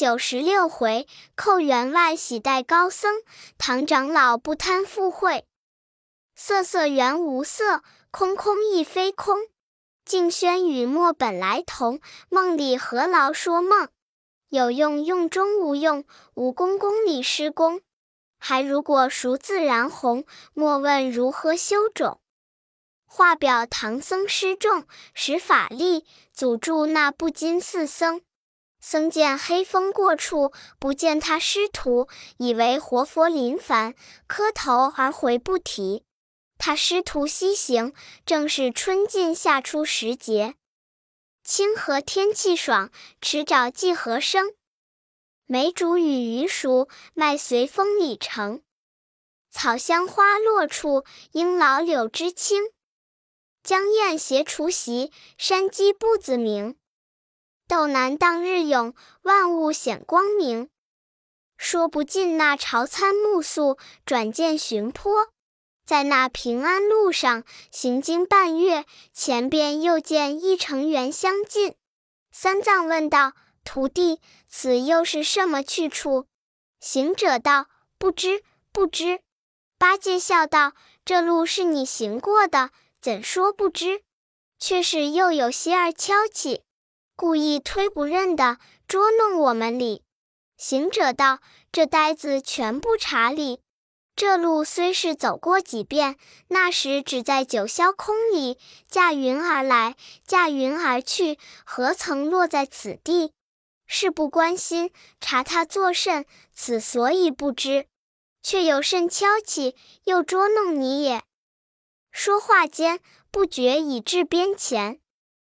九十六回，寇员外喜戴高僧，唐长老不贪富贵。色色原无色，空空亦非空。静轩与墨本来同，梦里何劳说梦？有用用中无用，无功功里失功。还如果熟自然红？莫问如何修种。画表唐僧失众，使法力阻住那不金寺僧。僧见黑风过处，不见他师徒，以为活佛临凡，磕头而回不提。他师徒西行，正是春尽夏初时节。清和天气爽，池沼季禾生。梅竹与鱼熟，麦随风里成。草香花落处，应老柳枝青。江燕携雏席，山鸡不子鸣。斗南当日涌，万物显光明。说不尽那朝参暮宿，转见寻坡。在那平安路上行经半月，前边又见一城垣相近。三藏问道：“徒弟，此又是什么去处？”行者道：“不知，不知。”八戒笑道：“这路是你行过的，怎说不知？却是又有些儿敲起。”故意推不认的捉弄我们哩。行者道：“这呆子全不查理。这路虽是走过几遍，那时只在九霄空里驾云而来，驾云而去，何曾落在此地？事不关心，查他作甚？此所以不知，却有甚敲起，又捉弄你也。”说话间，不觉已至边前。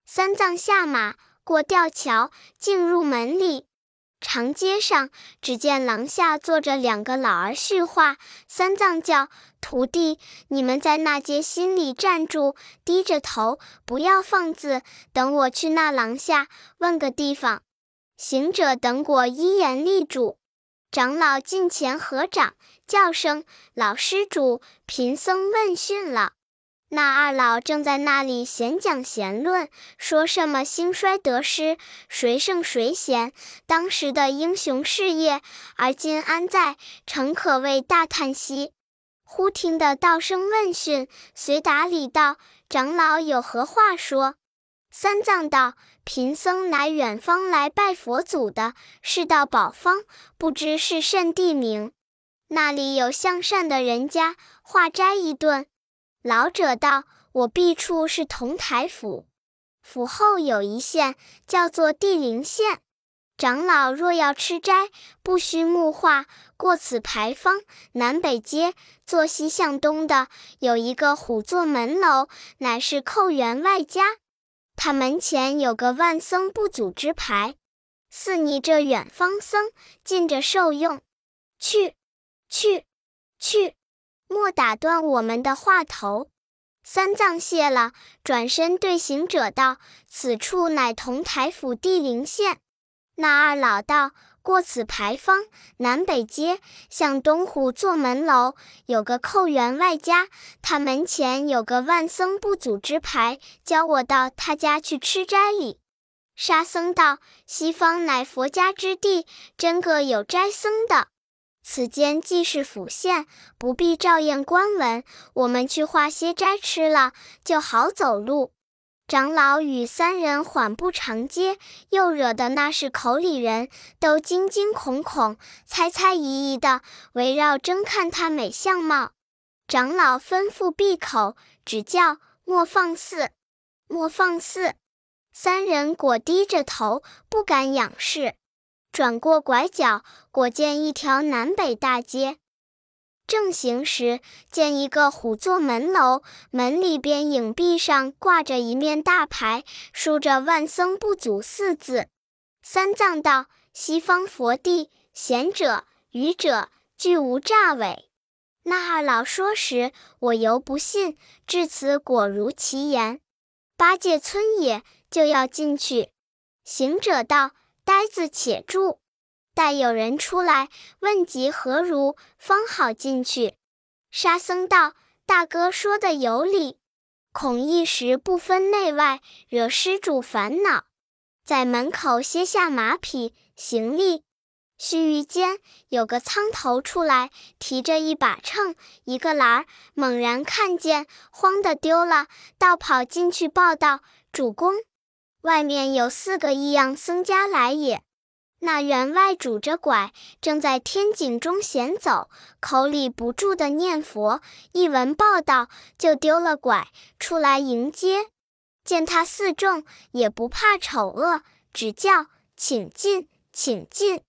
三藏下马。过吊桥，进入门里。长街上，只见廊下坐着两个老儿叙话。三藏叫徒弟：“你们在那街心里站住，低着头，不要放字。等我去那廊下问个地方。”行者等果一言立住。长老近前合掌，叫声：“老施主，贫僧问讯了。”那二老正在那里闲讲闲论，说什么兴衰得失，谁胜谁贤，当时的英雄事业，而今安在？诚可谓大叹息。忽听得道声问讯，随答礼道：“长老有何话说？”三藏道：“贫僧乃远方来拜佛祖的，是到宝方，不知是甚地名。那里有向善的人家，化斋一顿。”老者道：“我避处是同台府，府后有一县，叫做地灵县。长老若要吃斋，不须木化，过此牌坊，南北街，坐西向东的，有一个虎座门楼，乃是寇员外家。他门前有个万僧不祖之牌，似你这远方僧，近着受用。去，去，去。”莫打断我们的话头。三藏谢了，转身对行者道：“此处乃同台府地灵县。”那二老道：“过此牌坊，南北街，向东虎座门楼，有个寇员外家，他门前有个万僧不祖之牌，教我到他家去吃斋礼。”沙僧道：“西方乃佛家之地，真个有斋僧的。”此间既是府县，不必照验官文。我们去化些斋吃了，就好走路。长老与三人缓步长街，又惹得那是口里人都惊惊恐恐、猜猜疑疑的围绕争看他美相貌。长老吩咐闭口，只叫莫放肆，莫放肆。三人果低着头，不敢仰视。转过拐角，果见一条南北大街。正行时，见一个虎座门楼，门里边影壁上挂着一面大牌，书着“万僧不祖”四字。三藏道：“西方佛地，贤者愚者俱无诈伪。”那二老说时，我犹不信，至此果如其言。八戒村也，就要进去。行者道。呆子且住，待有人出来问及何如，方好进去。沙僧道：“大哥说的有理，恐一时不分内外，惹施主烦恼，在门口歇下马匹行李，须臾间，有个苍头出来，提着一把秤、一个篮儿，猛然看见，慌的丢了，倒跑进去报道：“主公，外面有四个异样僧家来也。”那员外拄着拐，正在天井中闲走，口里不住的念佛。一闻报道，就丢了拐，出来迎接。见他四众，也不怕丑恶，只叫：“请进，请进。”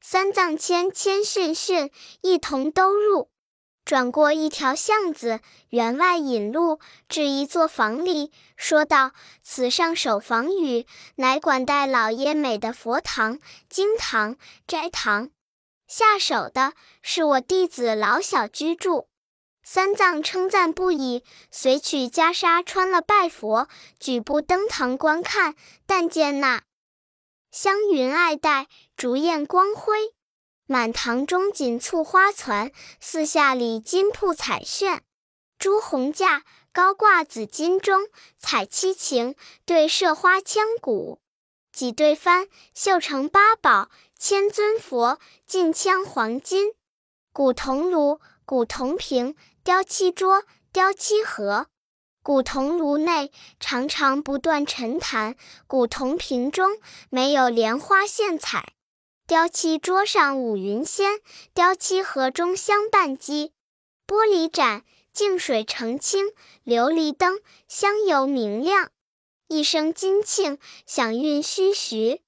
三藏谦谦逊逊，一同都入。转过一条巷子，员外引路至一座房里，说道：“此上首房宇，乃管带老爷美的佛堂、经堂、斋堂。下手的是我弟子老小居住。”三藏称赞不已，随取袈裟穿了，拜佛，举步登堂观看。但见那。香云爱戴，烛焰光辉，满堂中锦簇花攒，四下里金铺彩炫，朱红架高挂紫金钟，彩七擎对射花枪鼓，几对幡绣成八宝，千尊佛金枪黄金，古铜炉，古铜瓶，雕漆桌，雕漆盒。古铜炉内常常不断沉檀，古铜瓶中没有莲花献彩，雕漆桌上五云仙，雕漆盒中香半鸡，玻璃盏净水澄清，琉璃灯香油明亮，一声金磬响韵徐徐，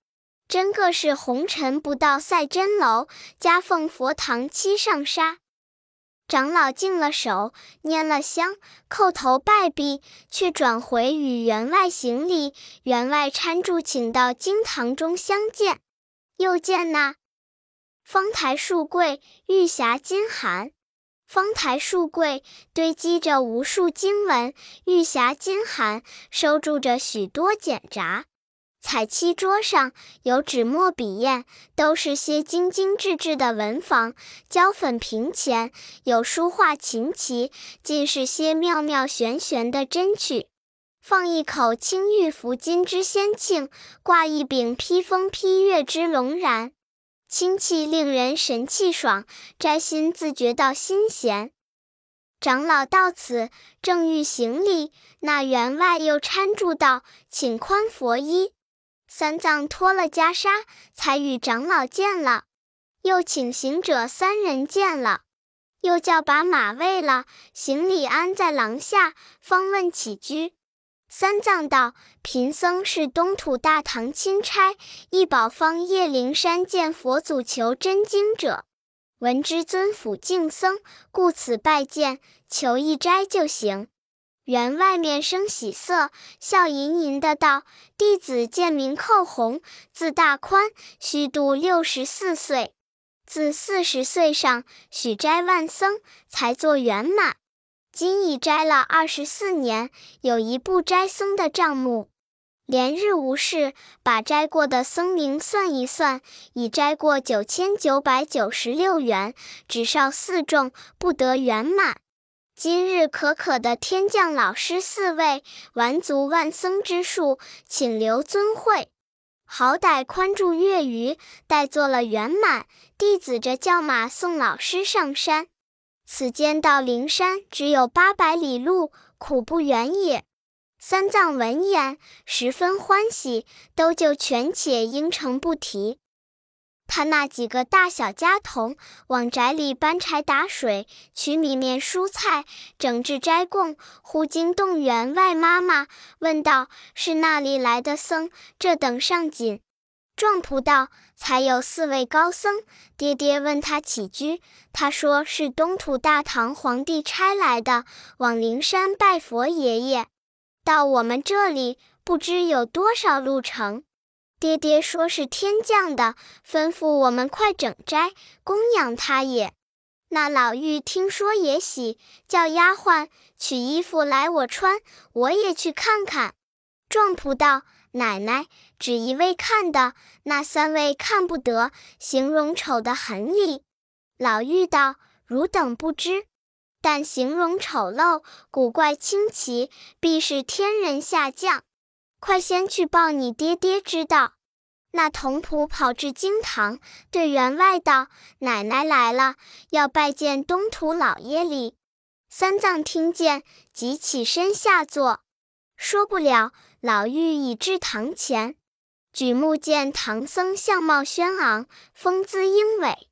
真个是红尘不到赛真楼，夹凤佛堂七上沙。长老敬了手，拈了香，叩头拜毕，却转回与员外行礼。员外搀住，请到经堂中相见。又见那方台树柜，玉匣金函。方台树柜堆积着无数经文，玉匣金函收住着许多简札。彩漆桌上有纸墨笔砚，都是些精精致致的文房；胶粉瓶前有书画琴棋，尽是些妙妙玄玄的珍趣。放一口青玉拂金之仙磬，挂一柄披风披月之龙髯，清气令人神气爽，摘心自觉到心闲。长老到此，正欲行礼，那员外又搀住道：“请宽佛衣。”三藏脱了袈裟，才与长老见了，又请行者三人见了，又叫把马喂了，行李安在廊下，方问起居。三藏道：“贫僧是东土大唐钦差，一宝方叶灵山见佛祖求真经者，闻知尊府敬僧，故此拜见，求一斋就行。”员外面生喜色，笑吟吟的道：“弟子见名寇洪，字大宽，虚度六十四岁。自四十岁上许斋万僧，才做圆满。今已斋了二十四年，有一部斋僧的账目，连日无事，把斋过的僧名算一算，已斋过九千九百九十六元，只少四众，不得圆满。”今日可可的天降老师四位，完足万僧之数，请留尊会。好歹宽住月余，待做了圆满，弟子着叫马送老师上山。此间到灵山只有八百里路，苦不远也。三藏闻言，十分欢喜，都就权且应承不提。他那几个大小家童往宅里搬柴打水，取米面蔬菜，整治斋供。忽惊动员外妈妈，问道：“是那里来的僧？这等上紧。”壮仆道：“才有四位高僧。”爹爹问他起居，他说是东土大唐皇帝差来的，往灵山拜佛爷爷。到我们这里，不知有多少路程。爹爹说是天降的，吩咐我们快整斋供养他也。那老妪听说也喜，叫丫鬟取衣服来我穿，我也去看看。壮仆道：“奶奶只一位看的，那三位看不得，形容丑得很哩。”老妪道：“汝等不知，但形容丑陋、古怪清奇，必是天人下降。快先去报你爹爹知道。”那童仆跑至经堂，对员外道：“奶奶来了，要拜见东土老爷哩。”三藏听见，即起身下坐。说不了，老妪已至堂前，举目见唐僧相貌轩昂，风姿英伟。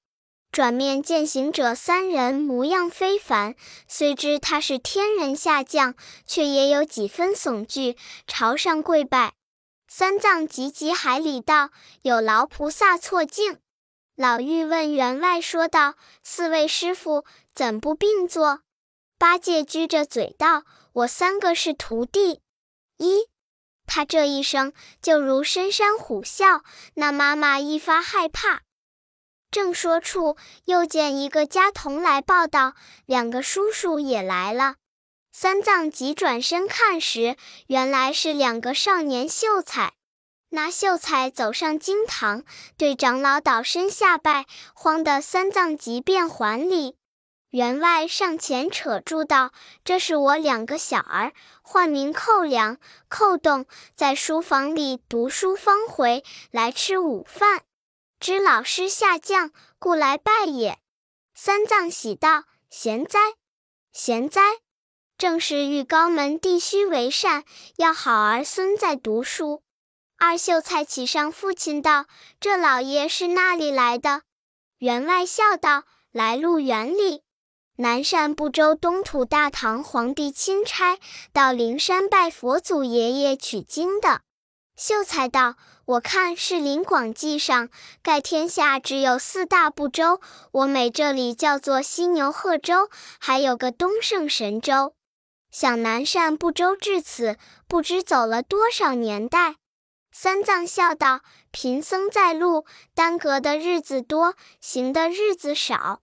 转面见行者三人模样非凡，虽知他是天人下降，却也有几分悚惧，朝上跪拜。三藏急急海礼道：“有劳菩萨错敬。”老妪问员外说道：“四位师傅怎不并坐？”八戒撅着嘴道：“我三个是徒弟。”一，他这一声就如深山虎啸，那妈妈一发害怕。正说处，又见一个家童来报道，两个叔叔也来了。三藏急转身看时，原来是两个少年秀才。那秀才走上经堂，对长老倒身下拜，慌得三藏急便还礼。员外上前扯住道：“这是我两个小儿，唤名寇良、寇栋，在书房里读书方回，来吃午饭。”知老师下降，故来拜也。三藏喜道：“贤哉，贤哉！正是遇高门弟须为善，要好儿孙在读书。”二秀才启上父亲道：“这老爷是那里来的？”员外笑道：“来路远里，南赡部洲东土大唐皇帝钦差，到灵山拜佛祖爷爷取经的。”秀才道。我看是《林广记》上，盖天下只有四大部洲，我美这里叫做犀牛贺州，还有个东胜神州。想南赡部洲至此，不知走了多少年代。三藏笑道：“贫僧在路，耽搁的日子多，行的日子少，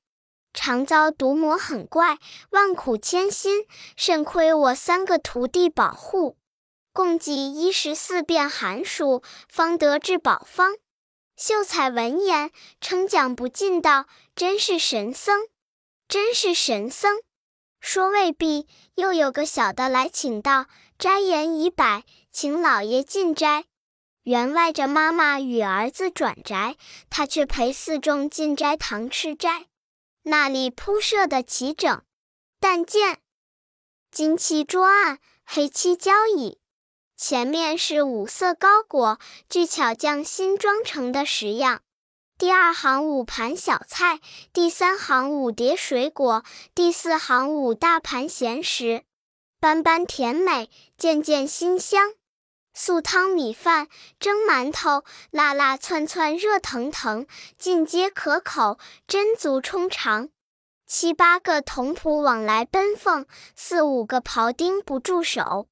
常遭毒魔狠怪，万苦千辛，甚亏我三个徒弟保护。”共计一十四遍寒暑，方得至宝方。秀才闻言，称奖不尽，道：“真是神僧，真是神僧。”说未毕，又有个小的来请道：“斋言已摆，请老爷进斋。”员外着妈妈与儿子转宅，他却陪四众进斋堂吃斋。那里铺设的齐整，但见金漆桌案，黑漆交椅。前面是五色糕果，具巧匠新装成的十样。第二行五盘小菜，第三行五碟水果，第四行五大盘咸食，般般甜美，件件馨香。素汤米饭、蒸馒头，辣辣窜窜，热腾腾，尽皆可口，真足充肠。七八个童仆往来奔奉，四五个庖丁不住手。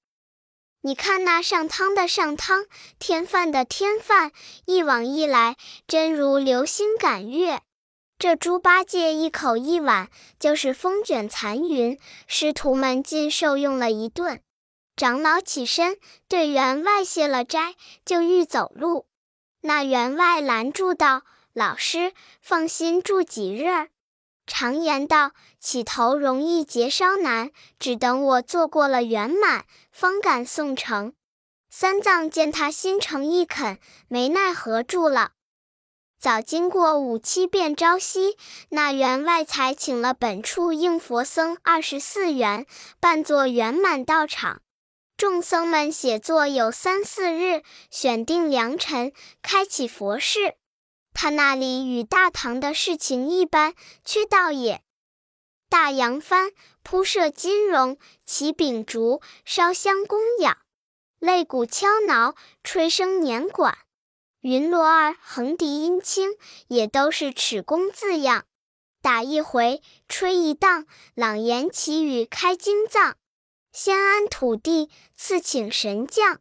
你看那上汤的上汤，添饭的添饭，一往一来，真如流星赶月。这猪八戒一口一碗，就是风卷残云。师徒们尽受用了一顿。长老起身对员外谢了斋，就欲走路。那员外拦住道：“老师放心住几日？常言道。”起头容易结梢难，只等我做过了圆满，方敢送成。三藏见他心诚意恳，没奈何住了。早经过五七遍朝夕，那员外才请了本处应佛僧二十四员，扮作圆满道场。众僧们写作有三四日，选定良辰，开启佛事。他那里与大唐的事情一般，却道也。大扬帆铺设金绒，起秉烛烧香供养，擂鼓敲挠，吹笙捻管，云锣儿横笛音清，也都是尺工字样。打一回，吹一荡，朗言祈语开经藏，先安土地，次请神将，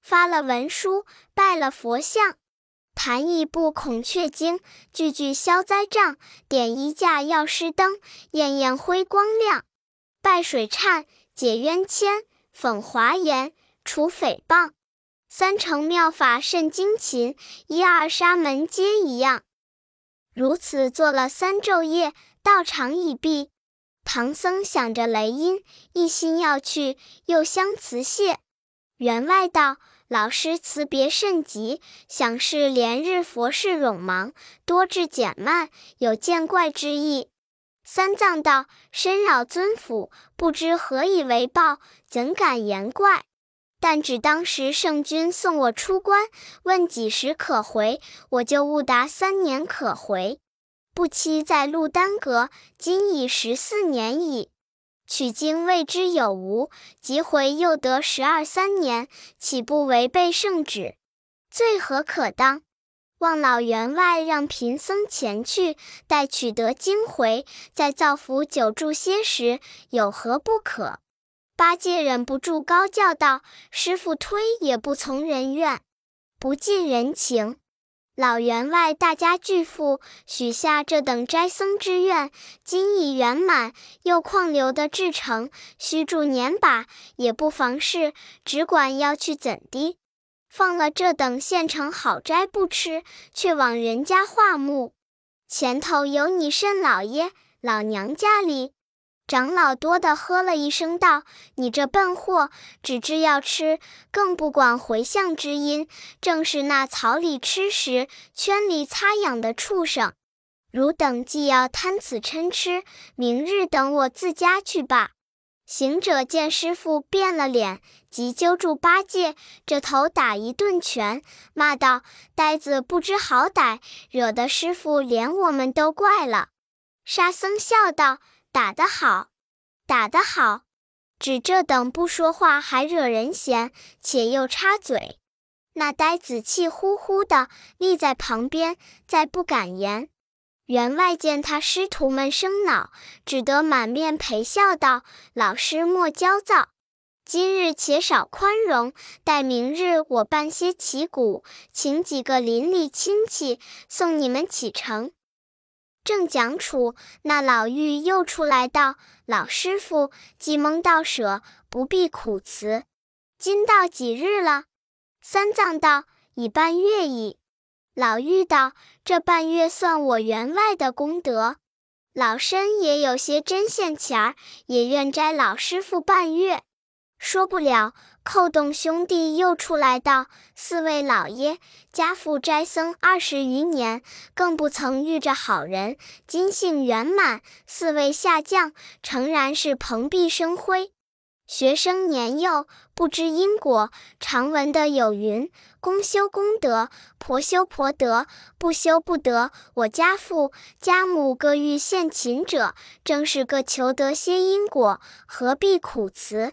发了文书，拜了佛像。弹一部孔雀经，句句消灾障；点一架药师灯，焰焰辉光亮。拜水忏，解冤愆，讽华严，除诽谤。三乘妙法甚精勤，一二沙门皆一样。如此做了三昼夜，道场已毕。唐僧想着雷音，一心要去，又相辞谢。员外道：“老师辞别甚急，想是连日佛事冗忙，多致减慢，有见怪之意。三藏道：“深扰尊府，不知何以为报，怎敢言怪？但只当时圣君送我出关，问几时可回，我就误答三年可回。不期在路耽搁，今已十四年矣。”取经未知有无，即回又得十二三年，岂不违背圣旨？罪何可当？望老员外让贫僧前去，待取得经回，再造福久住些时，有何不可？八戒忍不住高叫道：“师傅推也不从人愿，不近人情。”老员外大家巨富，许下这等斋僧之愿，今已圆满，又况留的至诚，须住年把，也不妨事，只管要去怎的？放了这等现成好斋不吃，却往人家化木。前头有你甚老爷、老娘家里。长老多的喝了一声道：“你这笨货，只知要吃，更不管回向之因，正是那草里吃食，圈里擦痒的畜生。汝等既要贪此嗔痴，明日等我自家去吧。”行者见师傅变了脸，即揪住八戒，这头打一顿拳，骂道：“呆子不知好歹，惹得师傅连我们都怪了。”沙僧笑道。打得好，打得好！只这等不说话还惹人嫌，且又插嘴。那呆子气呼呼的立在旁边，再不敢言。员外见他师徒们生恼，只得满面陪笑道：“老师莫焦躁，今日且少宽容，待明日我办些旗鼓，请几个邻里亲戚送你们启程。”正讲处，那老妪又出来道：“老师傅，既蒙道舍，不必苦辞。今到几日了？”三藏道：“已半月矣。”老妪道：“这半月算我员外的功德。老身也有些针线钱儿，也愿摘老师傅半月。”说不了。寇洞兄弟又出来道：“四位老爷，家父斋僧二十余年，更不曾遇着好人，今幸圆满。四位下降，诚然是蓬荜生辉。学生年幼，不知因果，常闻的有云：公修公德，婆修婆德，不修不得。我家父家母各欲献勤者，正是个求得些因果，何必苦辞？”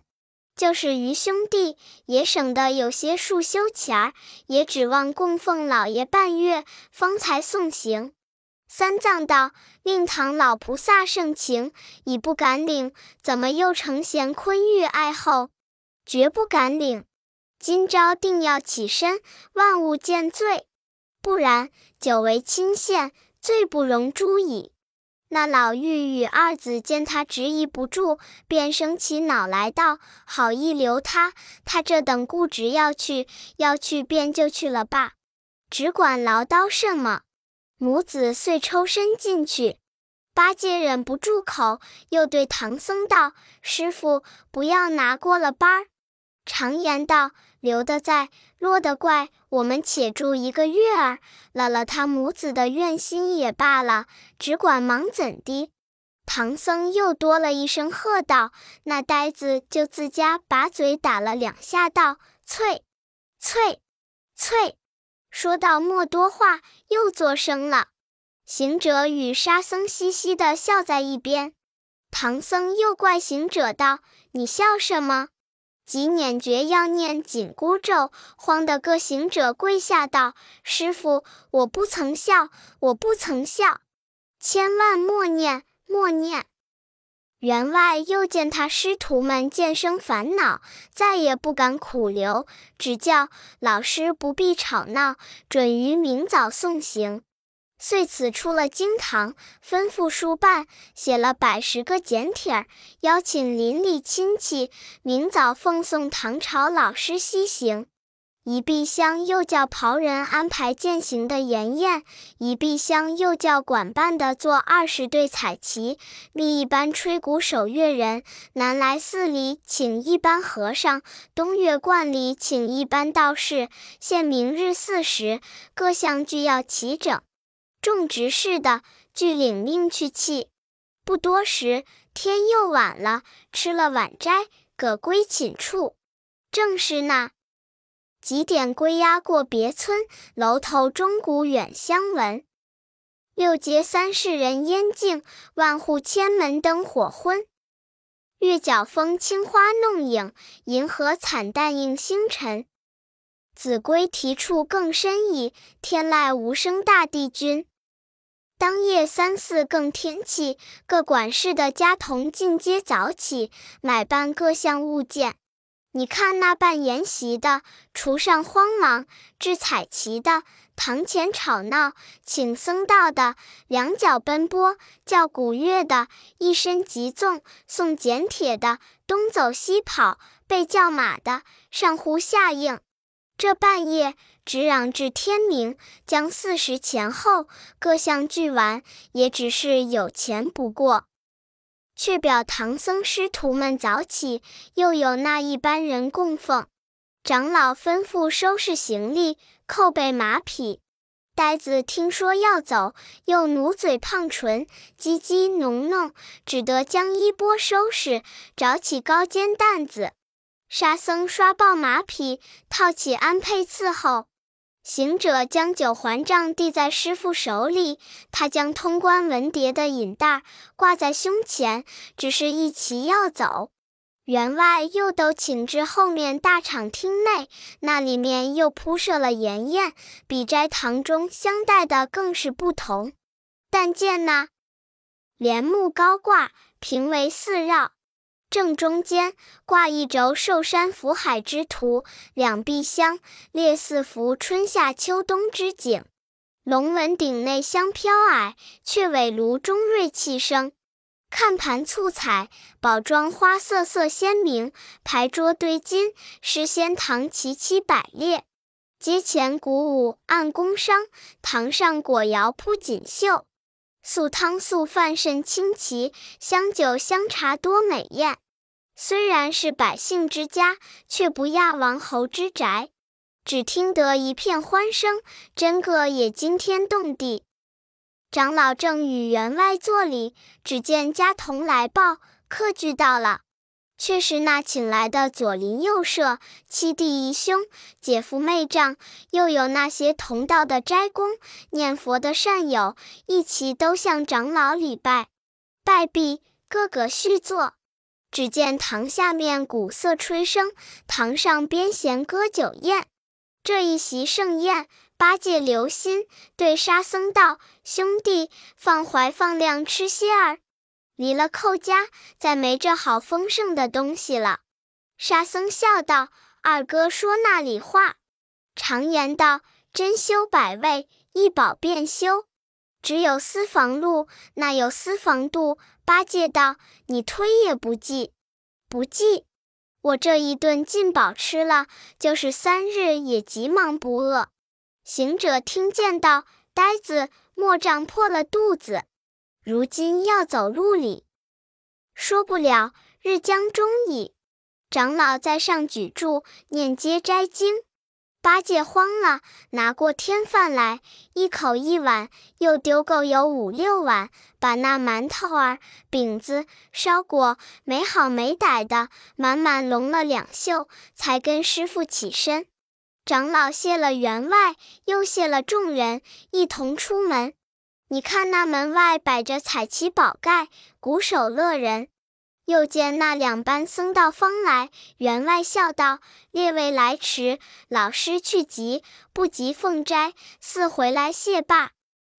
就是余兄弟也省得有些束修钱儿，也指望供奉老爷半月，方才送行。三藏道：“令堂老菩萨盛情，已不敢领，怎么又成贤坤玉爱后？绝不敢领。今朝定要起身，万勿见罪，不然久违亲县，罪不容诛矣。”那老妪与二子见他执意不住，便生起恼来，道：“好意留他，他这等固执要去，要去便就去了罢，只管唠叨什么。”母子遂抽身进去。八戒忍不住口，又对唐僧道：“师傅，不要拿过了班儿。常言道。”留得在，落得怪。我们且住一个月儿，了了他母子的怨心也罢了，只管忙怎的？唐僧又多了一声喝道：“那呆子就自家把嘴打了两下，道：‘翠，翠，翠。’说到莫多话，又作声了。行者与沙僧嘻嘻的笑在一边。唐僧又怪行者道：‘你笑什么？’即念觉要念紧箍咒，慌得各行者跪下道：“师傅，我不曾笑，我不曾笑，千万莫念，莫念。”员外又见他师徒们渐生烦恼，再也不敢苦留，只叫老师不必吵闹，准于明早送行。遂此出了经堂，吩咐书办写了百十个简帖儿，邀请邻里亲戚明早奉送唐朝老师西行。一壁厢又叫袍人安排践行的筵宴，一壁厢又叫管办的做二十对彩旗，立一班吹鼓守乐人，南来寺里请一班和尚，东岳观里请一班道士，限明日巳时各项俱要齐整。众执事的俱领命去讫。不多时，天又晚了，吃了晚斋，各归寝处。正是那。几点归鸦过别村，楼头钟鼓远相闻。六街三市人烟静，万户千门灯火昏。月角风青花弄影，银河惨淡映星辰。子规啼处更深意，天籁无声大地君。当夜三四更天气，各管事的家童尽皆早起，买办各项物件。你看那办筵席的，厨上慌忙；制彩旗的，堂前吵闹；请僧道的，两脚奔波；叫鼓乐的，一身急纵；送简帖的，东走西跑；被叫马的，上呼下应。这半夜直嚷至天明，将四时前后各项俱完，也只是有钱不过。却表唐僧师徒们早起，又有那一班人供奉。长老吩咐收拾行李，扣备马匹。呆子听说要走，又努嘴胖唇，唧唧哝哝，只得将衣钵收拾，找起高肩担子。沙僧刷爆马匹，套起鞍辔伺候。行者将九环杖递在师傅手里，他将通关文牒的引带挂在胸前，只是一齐要走。员外又都请至后面大敞厅内，那里面又铺设了筵宴，比斋堂中相待的更是不同。但见那帘幕高挂，屏围四绕。正中间挂一轴寿山福海之图，两壁香列四幅春夏秋冬之景。龙纹顶内香飘霭，雀尾炉中瑞气生。看盘簇彩，宝装花色色鲜明。牌桌堆金，诗仙堂齐齐摆列。阶前鼓舞按宫商，堂上果肴铺锦绣。素汤素饭甚清奇，香酒香茶多美艳。虽然是百姓之家，却不亚王侯之宅。只听得一片欢声，真个也惊天动地。长老正与员外作礼，只见家童来报，客具到了。却是那请来的左邻右舍、七弟姨兄、姐夫妹丈，又有那些同道的斋公、念佛的善友，一齐都向长老礼拜。拜毕，个个续坐。只见堂下面鼓瑟吹笙，堂上边弦歌酒宴。这一席盛宴，八戒留心对沙僧道：“兄弟，放怀放量吃些儿，离了寇家，再没这好丰盛的东西了。”沙僧笑道：“二哥说那里话？常言道，珍馐百味，一饱便休。只有私房路，那有私房度？”八戒道：“你推也不记，不记，我这一顿进饱吃了，就是三日也急忙不饿。”行者听见道：“呆子，莫胀破了肚子，如今要走路里，说不了，日将中矣。”长老在上举箸念接斋经。八戒慌了，拿过天饭来，一口一碗，又丢够有五六碗，把那馒头儿、饼子、烧果没好没歹的，满满隆了两袖，才跟师傅起身。长老谢了员外，又谢了众人，一同出门。你看那门外摆着彩旗宝盖，鼓手乐人。又见那两班僧道方来，员外笑道：“列位来迟，老师去急，不及奉斋，似回来谢罢。”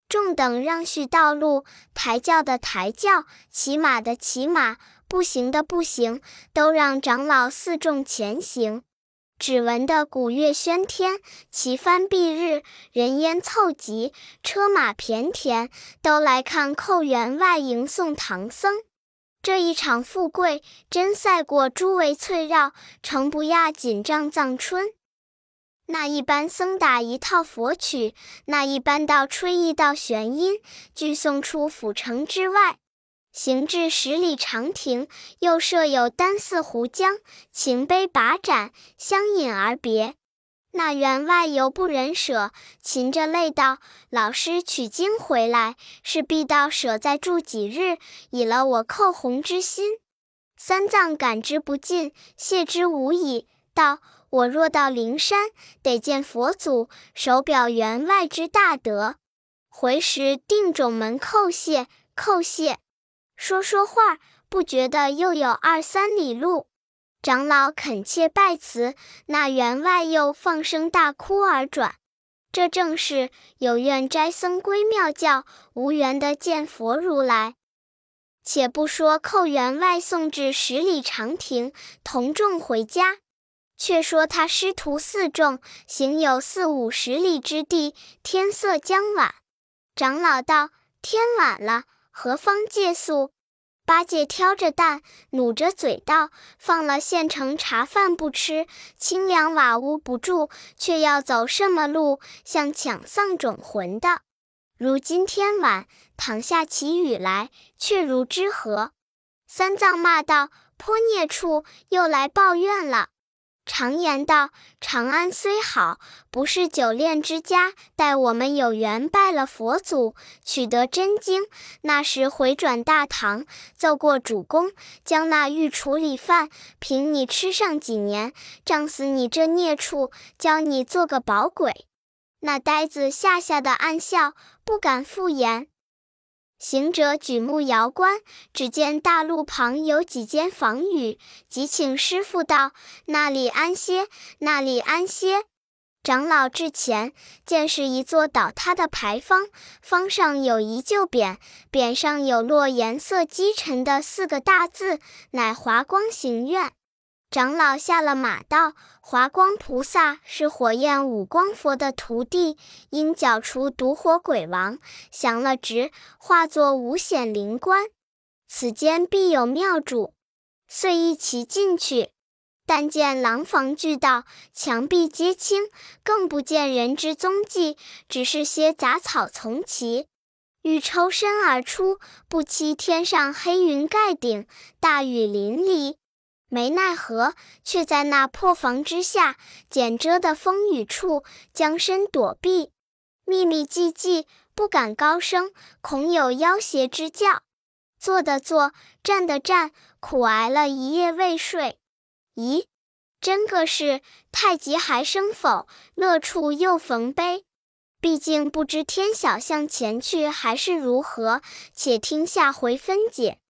众等让叙道路，抬轿的抬轿，骑马的骑马，步行的步行，都让长老四众前行。只闻得鼓乐喧天，旗幡蔽日，人烟凑集，车马骈田，都来看寇员外迎送唐僧。这一场富贵，真赛过诸围翠绕，诚不亚锦帐藏春。那一般僧打一套佛曲，那一般道吹一道玄音，俱送出府城之外。行至十里长亭，又设有单四壶浆，情杯把盏，相饮而别。那员外犹不忍舍，噙着泪道：“老师取经回来，是必到舍再住几日，以了我叩红之心。”三藏感之不尽，谢之无已，道：“我若到灵山，得见佛祖，手表员外之大德。回时定种门叩谢，叩谢。”说说话，不觉得又有二三里路。长老恳切拜辞，那员外又放声大哭而转。这正是有愿斋僧归妙教，无缘得见佛如来。且不说寇员外送至十里长亭，同众回家，却说他师徒四众行有四五十里之地，天色将晚。长老道：“天晚了。”何方借宿？八戒挑着担，努着嘴道：“放了现成茶饭不吃，清凉瓦屋不住，却要走什么路？像抢丧种魂的。如今天晚，倘下起雨来，却如之何？”三藏骂道：“泼孽畜，又来抱怨了。”常言道：“长安虽好，不是久恋之家。待我们有缘拜了佛祖，取得真经，那时回转大唐，奏过主公，将那御厨里饭凭你吃上几年，胀死你这孽畜，教你做个饱鬼。”那呆子吓吓的暗笑，不敢复言。行者举目遥观，只见大路旁有几间房宇，即请师傅道：“那里安歇，那里安歇。”长老至前，见是一座倒塌的牌坊，坊上有一旧匾，匾上有落颜色积沉的四个大字，乃华光行院。长老下了马道：“华光菩萨是火焰五光佛的徒弟，因剿除毒火鬼王，降了职，化作五显灵官。此间必有妙主，遂一齐进去。但见廊房俱倒，墙壁皆清，更不见人之踪迹，只是些杂草丛齐。欲抽身而出，不期天上黑云盖顶，大雨淋漓。”没奈何，却在那破房之下简遮的风雨处，将身躲避，密密寂寂，不敢高声，恐有妖邪之叫。坐的坐，站的站，苦挨了一夜未睡。咦，真个是太极还生否？乐处又逢悲。毕竟不知天晓向前去还是如何，且听下回分解。